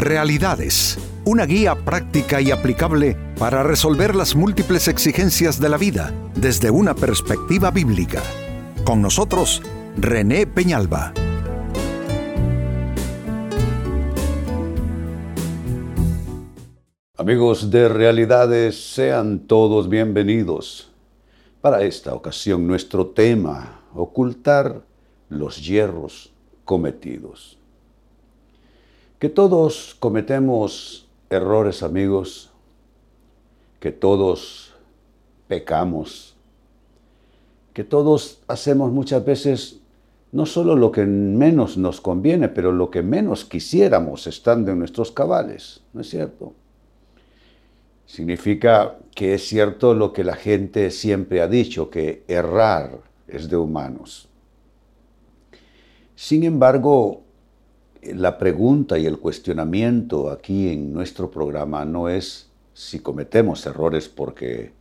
Realidades, una guía práctica y aplicable para resolver las múltiples exigencias de la vida desde una perspectiva bíblica. Con nosotros, René Peñalba. Amigos de Realidades, sean todos bienvenidos. Para esta ocasión nuestro tema, ocultar los hierros cometidos. Que todos cometemos errores, amigos, que todos pecamos, que todos hacemos muchas veces no solo lo que menos nos conviene, pero lo que menos quisiéramos estando en nuestros cabales, ¿no es cierto? Significa que es cierto lo que la gente siempre ha dicho, que errar es de humanos. Sin embargo, la pregunta y el cuestionamiento aquí en nuestro programa no es si cometemos errores porque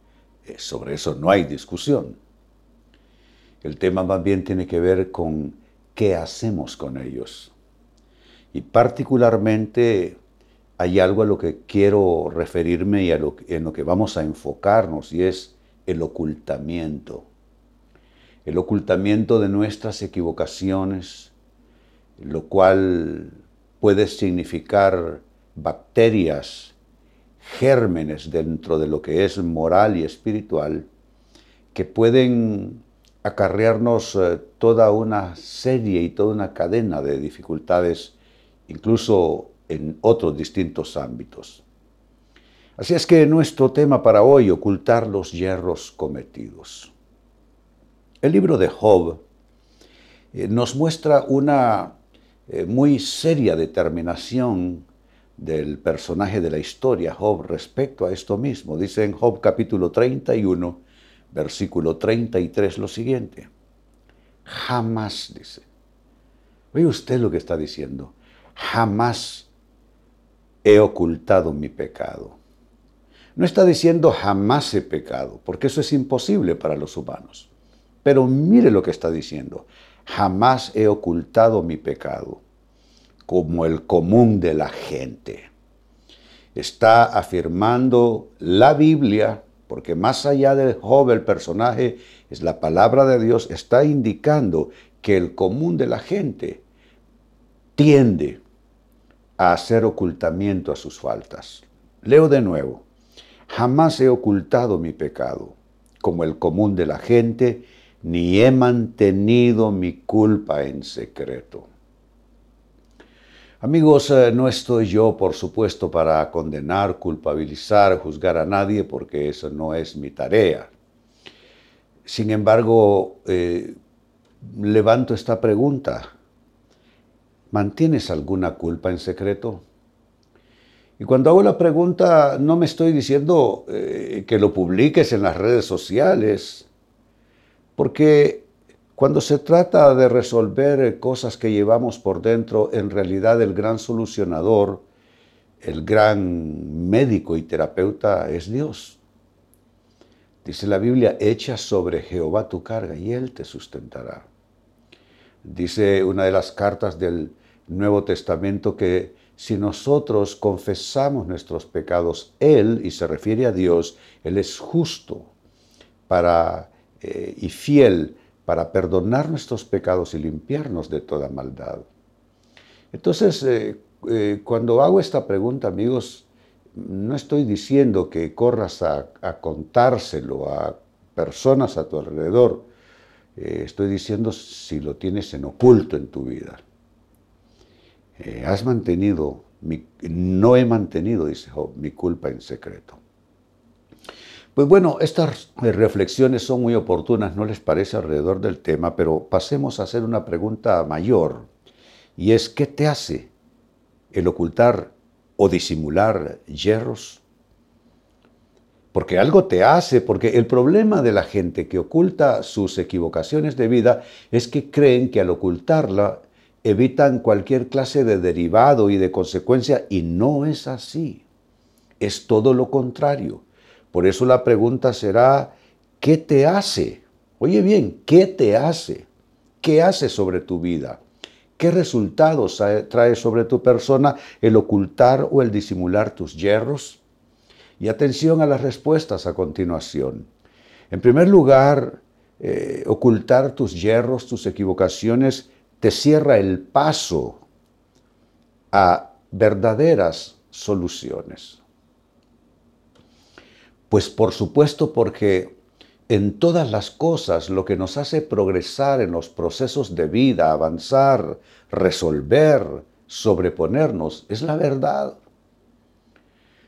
eh, sobre eso no hay discusión. El tema más bien tiene que ver con qué hacemos con ellos. Y particularmente hay algo a lo que quiero referirme y en lo que vamos a enfocarnos y es el ocultamiento. El ocultamiento de nuestras equivocaciones, lo cual puede significar bacterias, gérmenes dentro de lo que es moral y espiritual, que pueden acarrearnos eh, toda una serie y toda una cadena de dificultades, incluso en otros distintos ámbitos. Así es que nuestro tema para hoy, ocultar los hierros cometidos. El libro de Job eh, nos muestra una eh, muy seria determinación del personaje de la historia, Job, respecto a esto mismo. Dice en Job capítulo 31, versículo 33 lo siguiente. Jamás, dice. Oye usted lo que está diciendo. Jamás he ocultado mi pecado. No está diciendo jamás he pecado, porque eso es imposible para los humanos. Pero mire lo que está diciendo jamás he ocultado mi pecado, como el común de la gente. Está afirmando la Biblia, porque más allá del Job, el personaje es la palabra de Dios, está indicando que el común de la gente tiende a hacer ocultamiento a sus faltas. Leo de nuevo, jamás he ocultado mi pecado, como el común de la gente, ni he mantenido mi culpa en secreto. Amigos, eh, no estoy yo, por supuesto, para condenar, culpabilizar, juzgar a nadie, porque eso no es mi tarea. Sin embargo, eh, levanto esta pregunta. ¿Mantienes alguna culpa en secreto? Y cuando hago la pregunta, no me estoy diciendo eh, que lo publiques en las redes sociales, porque cuando se trata de resolver cosas que llevamos por dentro, en realidad el gran solucionador, el gran médico y terapeuta es Dios. Dice la Biblia, echa sobre Jehová tu carga y Él te sustentará. Dice una de las cartas del Nuevo Testamento que si nosotros confesamos nuestros pecados, Él, y se refiere a Dios, Él es justo para eh, y fiel para perdonar nuestros pecados y limpiarnos de toda maldad. Entonces, eh, eh, cuando hago esta pregunta, amigos, no estoy diciendo que corras a, contárselo a personas a tu alrededor. estoy diciendo si lo tienes en oculto en tu vida. has mantenido, no he mantenido, dice Job, mi culpa en secreto. Pues bueno, estas reflexiones son muy oportunas, ¿no les parece alrededor del tema? Pero pasemos a hacer una pregunta mayor, y es, ¿qué te hace el ocultar o disimular hierros? Porque algo te hace, porque el problema de la gente que oculta sus equivocaciones de vida es que creen que al ocultarla evitan cualquier clase de derivado y de consecuencia, y no es así. Es todo lo contrario por eso la pregunta será, ¿qué te hace? Oye bien, ¿qué te hace? ¿Qué hace sobre tu vida? ¿Qué resultados trae sobre tu persona el ocultar o el disimular tus yerros? Y atención a las respuestas a continuación. En primer lugar, eh, ocultar tus yerros, tus equivocaciones, te cierra el paso a verdaderas soluciones. Pues por supuesto porque en todas las cosas lo que nos hace progresar en los procesos de vida, avanzar, resolver, sobreponernos, es la verdad.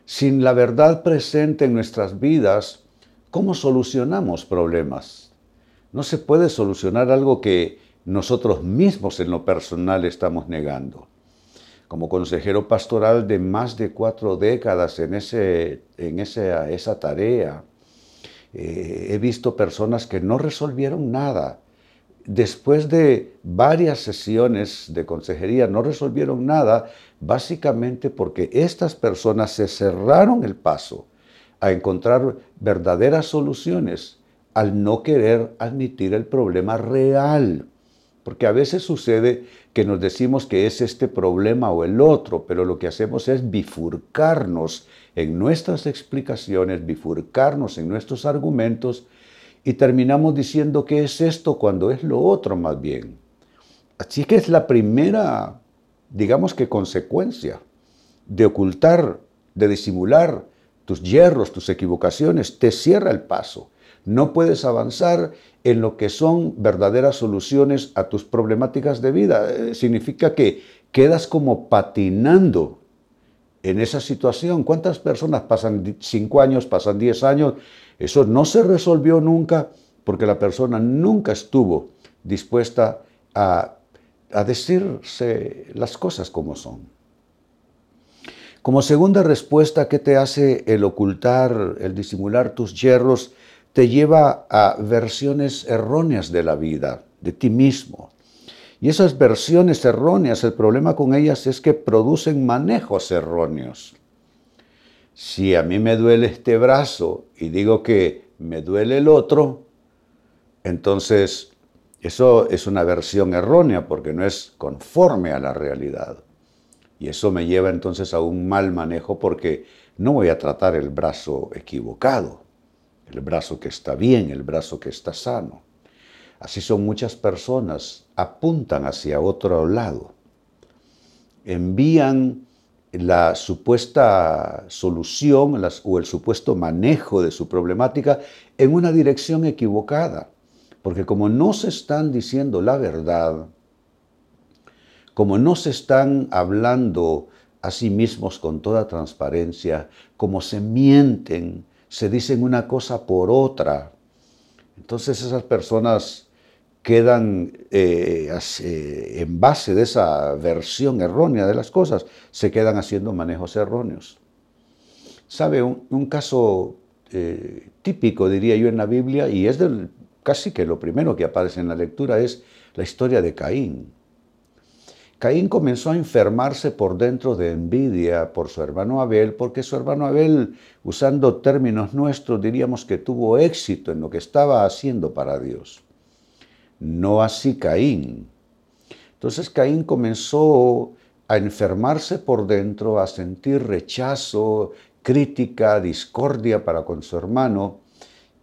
Sin la verdad presente en nuestras vidas, ¿cómo solucionamos problemas? No se puede solucionar algo que nosotros mismos en lo personal estamos negando. Como consejero pastoral de más de cuatro décadas en, esa tarea, eh, he visto personas que no resolvieron nada. Después de varias sesiones de consejería no resolvieron nada, básicamente porque estas personas se cerraron el paso a encontrar verdaderas soluciones al no querer admitir el problema real. Porque a veces sucede que nos decimos que es este problema o el otro, pero lo que hacemos es bifurcarnos en nuestras explicaciones, bifurcarnos en nuestros argumentos y terminamos diciendo que es esto cuando es lo otro más bien. Así que es la primera, digamos que consecuencia de ocultar, de disimular tus hierros, tus equivocaciones, te cierra el paso. No puedes avanzar en lo que son verdaderas soluciones a tus problemáticas de vida. Eh, significa que quedas como patinando en esa situación. ¿Cuántas personas pasan cinco años, pasan diez años? Eso no se resolvió nunca porque la persona nunca estuvo dispuesta a, a decirse las cosas como son. Como segunda respuesta, ¿qué te hace el ocultar, el disimular tus yerros? Te lleva a versiones erróneas de la vida, de ti mismo. Y esas versiones erróneas, el problema con ellas es que producen manejos erróneos. Si a mí me duele este brazo y digo que me duele el otro, entonces eso es una versión errónea porque no es conforme a la realidad. Y eso me lleva entonces a un mal manejo porque no voy a tratar el brazo equivocado, el brazo que está bien, el brazo que está sano. Así son muchas personas, apuntan hacia otro lado, envían la supuesta solución o el supuesto manejo de su problemática en una dirección equivocada, porque como no se están diciendo la verdad, como no se están hablando a sí mismos con toda transparencia, como se mienten, se dicen una cosa por otra, entonces esas personas quedan eh, eh, en base de esa versión errónea de las cosas, se quedan haciendo manejos erróneos. ¿Sabe? Un, caso eh, típico, diría yo, en la Biblia, y es casi que lo primero que aparece en la lectura, es la historia de Caín. Caín comenzó a enfermarse por dentro de envidia por su hermano Abel, porque su hermano Abel, usando términos nuestros, diríamos que tuvo éxito en lo que estaba haciendo para Dios no así Caín. Entonces Caín comenzó a enfermarse por dentro, a sentir rechazo, crítica, discordia para con su hermano,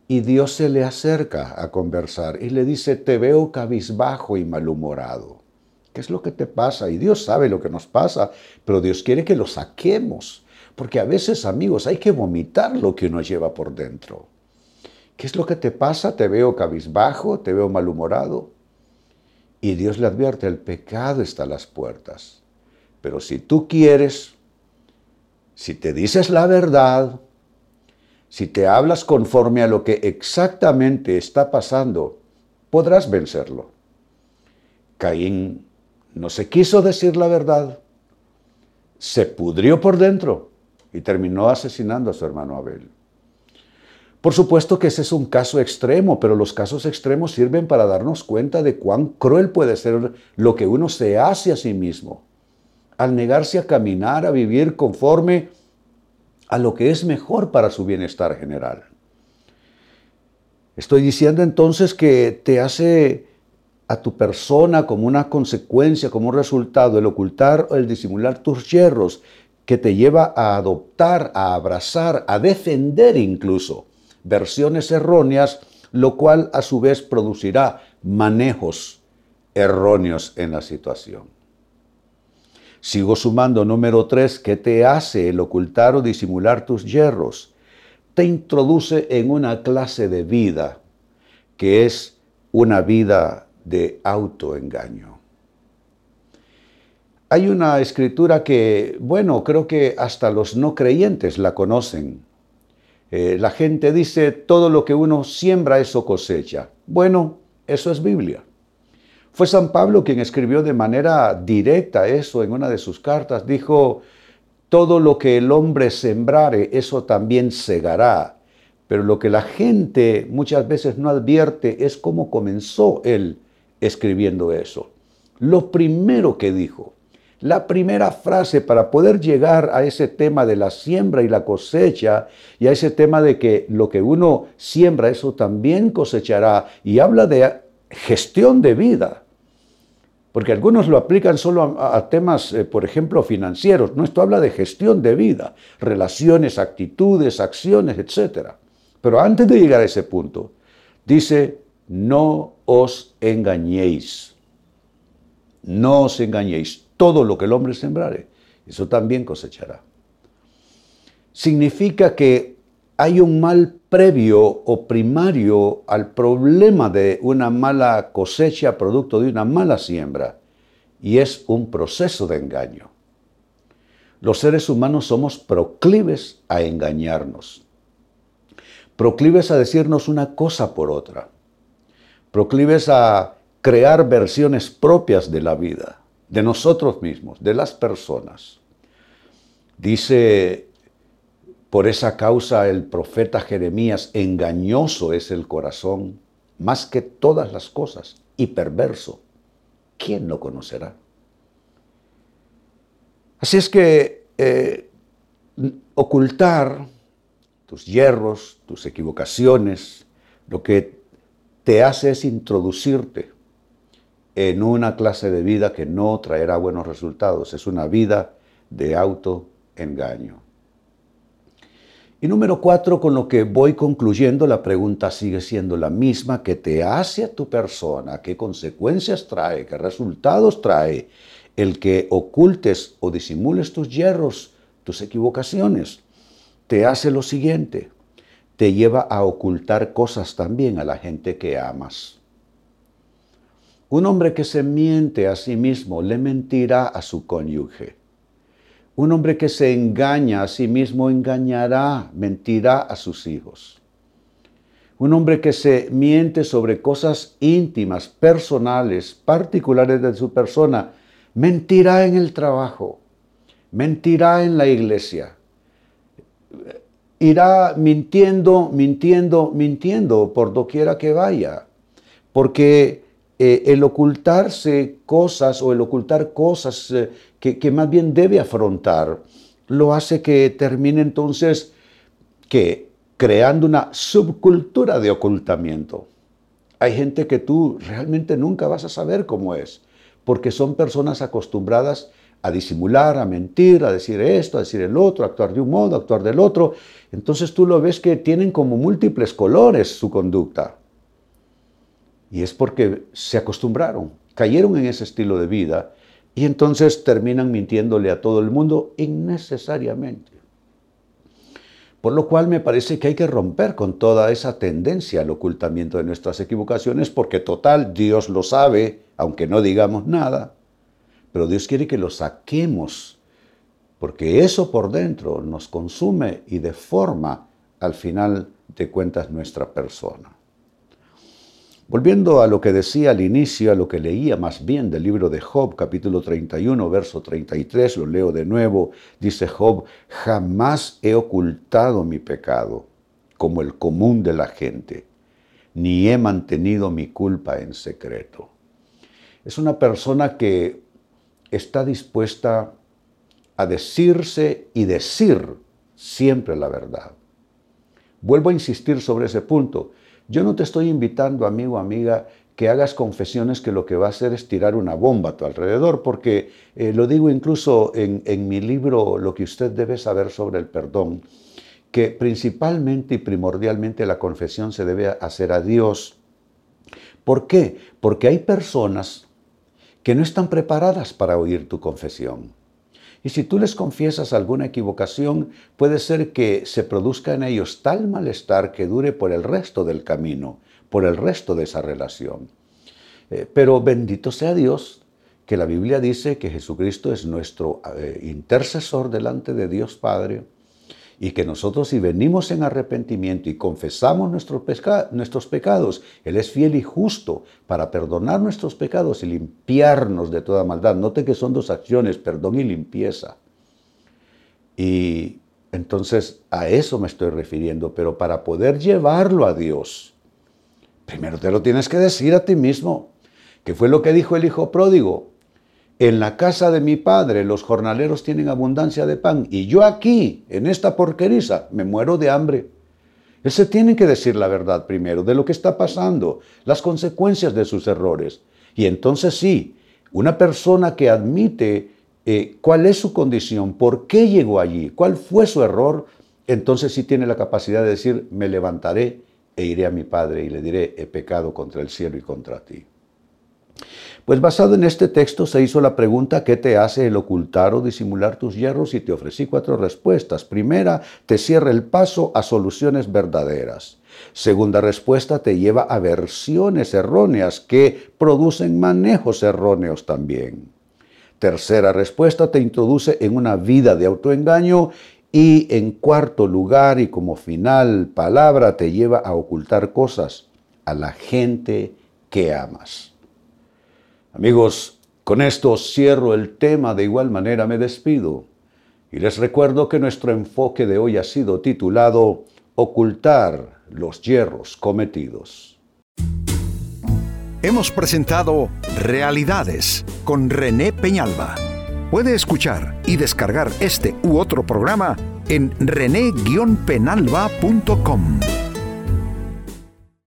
y Dios se le acerca a conversar y le dice, te veo cabizbajo y malhumorado. ¿Qué es lo que te pasa? Y Dios sabe lo que nos pasa, pero Dios quiere que lo saquemos, porque a veces, amigos, hay que vomitar lo que uno lleva por dentro. ¿Qué es lo que te pasa? Te veo cabizbajo, te veo malhumorado. Y Dios le advierte, el pecado está a las puertas. Pero si tú quieres, si te dices la verdad, si te hablas conforme a lo que exactamente está pasando, podrás vencerlo. Caín no se quiso decir la verdad, se pudrió por dentro y terminó asesinando a su hermano Abel. Por supuesto que ese es un caso extremo, pero los casos extremos sirven para darnos cuenta de cuán cruel puede ser lo que uno se hace a sí mismo, al negarse a caminar, a vivir conforme a lo que es mejor para su bienestar general. Estoy diciendo entonces que te hace a tu persona como una consecuencia, como un resultado, el ocultar o el disimular tus yerros, que te lleva a adoptar, a abrazar, a defender incluso versiones erróneas, lo cual a su vez producirá manejos erróneos en la situación. Sigo sumando número tres, ¿qué te hace el ocultar o disimular tus yerros? Te introduce en una clase de vida que es una vida de autoengaño. Hay una escritura que, bueno, creo que hasta los no creyentes la conocen. Eh, la gente dice, todo lo que uno siembra, eso cosecha. Bueno, eso es Biblia. Fue San Pablo quien escribió de manera directa eso en una de sus cartas. Dijo, todo lo que el hombre sembrare, eso también segará. Pero lo que la gente muchas veces no advierte es cómo comenzó él escribiendo eso. Lo primero que dijo, la primera frase para poder llegar a ese tema de la siembra y la cosecha y a ese tema de que lo que uno siembra, eso también cosechará. Y habla de gestión de vida. Porque algunos lo aplican solo a, temas, eh, por ejemplo, financieros. No, esto habla de gestión de vida, relaciones, actitudes, acciones, etc. Pero antes de llegar a ese punto, dice, no os engañéis. No os engañéis. Todo lo que el hombre sembrare, eso también cosechará. Significa que hay un mal previo o primario al problema de una mala cosecha producto de una mala siembra y es un proceso de engaño. Los seres humanos somos proclives a engañarnos, proclives a decirnos una cosa por otra proclives a crear versiones propias de la vida, de nosotros mismos, de las personas. Dice, por esa causa el profeta Jeremías, engañoso es el corazón más que todas las cosas y perverso. ¿Quién lo conocerá? Así es que eh, ocultar tus hierros, tus equivocaciones, lo que te hace es introducirte en una clase de vida que no traerá buenos resultados. Es una vida de autoengaño. Y número cuatro, con lo que voy concluyendo, la pregunta sigue siendo la misma que te hace a tu persona, qué consecuencias trae, qué resultados trae el que ocultes o disimules tus hierros, tus equivocaciones. Te hace lo siguiente, te lleva a ocultar cosas también a la gente que amas. Un hombre que se miente a sí mismo le mentirá a su cónyuge. Un hombre que se engaña a sí mismo engañará, mentirá a sus hijos. Un hombre que se miente sobre cosas íntimas, personales, particulares de su persona, mentirá en el trabajo, mentirá en la iglesia, irá mintiendo, mintiendo, mintiendo por doquiera que vaya. Porque eh, el ocultarse cosas o el ocultar cosas eh, que, que, más bien debe afrontar, lo hace que termine entonces que creando una subcultura de ocultamiento. Hay gente que tú realmente nunca vas a saber cómo es, porque son personas acostumbradas a disimular, a mentir, a decir esto, a decir el otro, a actuar de un modo, a actuar del otro. Entonces tú lo ves que tienen como múltiples colores su conducta. Y es porque se acostumbraron, cayeron en ese estilo de vida y entonces terminan mintiéndole a todo el mundo innecesariamente. Por lo cual me parece que hay que romper con toda esa tendencia al ocultamiento de nuestras equivocaciones porque total Dios lo sabe, aunque no digamos nada. Pero Dios quiere que lo saquemos, porque eso por dentro nos consume y deforma al final de cuentas nuestra persona. Volviendo a lo que decía al inicio, a lo que leía más bien del libro de Job, capítulo 31, verso 33, lo leo de nuevo, dice Job, jamás he ocultado mi pecado como el común de la gente, ni he mantenido mi culpa en secreto. Es una persona que está dispuesta a decirse y decir siempre la verdad. Vuelvo a insistir sobre ese punto. Yo no te estoy invitando, amigo, amiga, que hagas confesiones que lo que va a hacer es tirar una bomba a tu alrededor, porque eh, lo digo incluso en, en mi libro, Lo que usted debe saber sobre el perdón, que principalmente y primordialmente la confesión se debe hacer a Dios. ¿Por qué? Porque hay personas que no están preparadas para oír tu confesión. Y si tú les confiesas alguna equivocación, puede ser que se produzca en ellos tal malestar que dure por el resto del camino, por el resto de esa relación. Eh, pero bendito sea Dios, que la Biblia dice que Jesucristo es nuestro eh, intercesor delante de Dios Padre y que nosotros si venimos en arrepentimiento y confesamos nuestros, nuestros pecados, Él es fiel y justo para perdonar nuestros pecados y limpiarnos de toda maldad. Note que son dos acciones, perdón y limpieza. Y entonces a eso me estoy refiriendo, pero para poder llevarlo a Dios, primero te lo tienes que decir a ti mismo, que fue lo que dijo el hijo pródigo. En la casa de mi padre los jornaleros tienen abundancia de pan y yo aquí, en esta porqueriza, me muero de hambre. Se tiene que decir la verdad primero de lo que está pasando, las consecuencias de sus errores. Y entonces sí, una persona que admite eh, cuál es su condición, por qué llegó allí, cuál fue su error, entonces sí tiene la capacidad de decir, me levantaré e iré a mi Padre y le diré, he pecado contra el cielo y contra ti. Pues basado en este texto se hizo la pregunta ¿qué te hace el ocultar o disimular tus hierros? Y te ofrecí cuatro respuestas. Primera, te cierra el paso a soluciones verdaderas. Segunda respuesta, te lleva a versiones erróneas que producen manejos erróneos también. Tercera respuesta, te introduce en una vida de autoengaño. Y en cuarto lugar y como final palabra, te lleva a ocultar cosas a la gente que amas. Amigos, con esto cierro el tema, de igual manera me despido y les recuerdo que nuestro enfoque de hoy ha sido titulado Ocultar los hierros cometidos. Hemos presentado Realidades con René Peñalba. Puede escuchar y descargar este u otro programa en rene-penalba.com.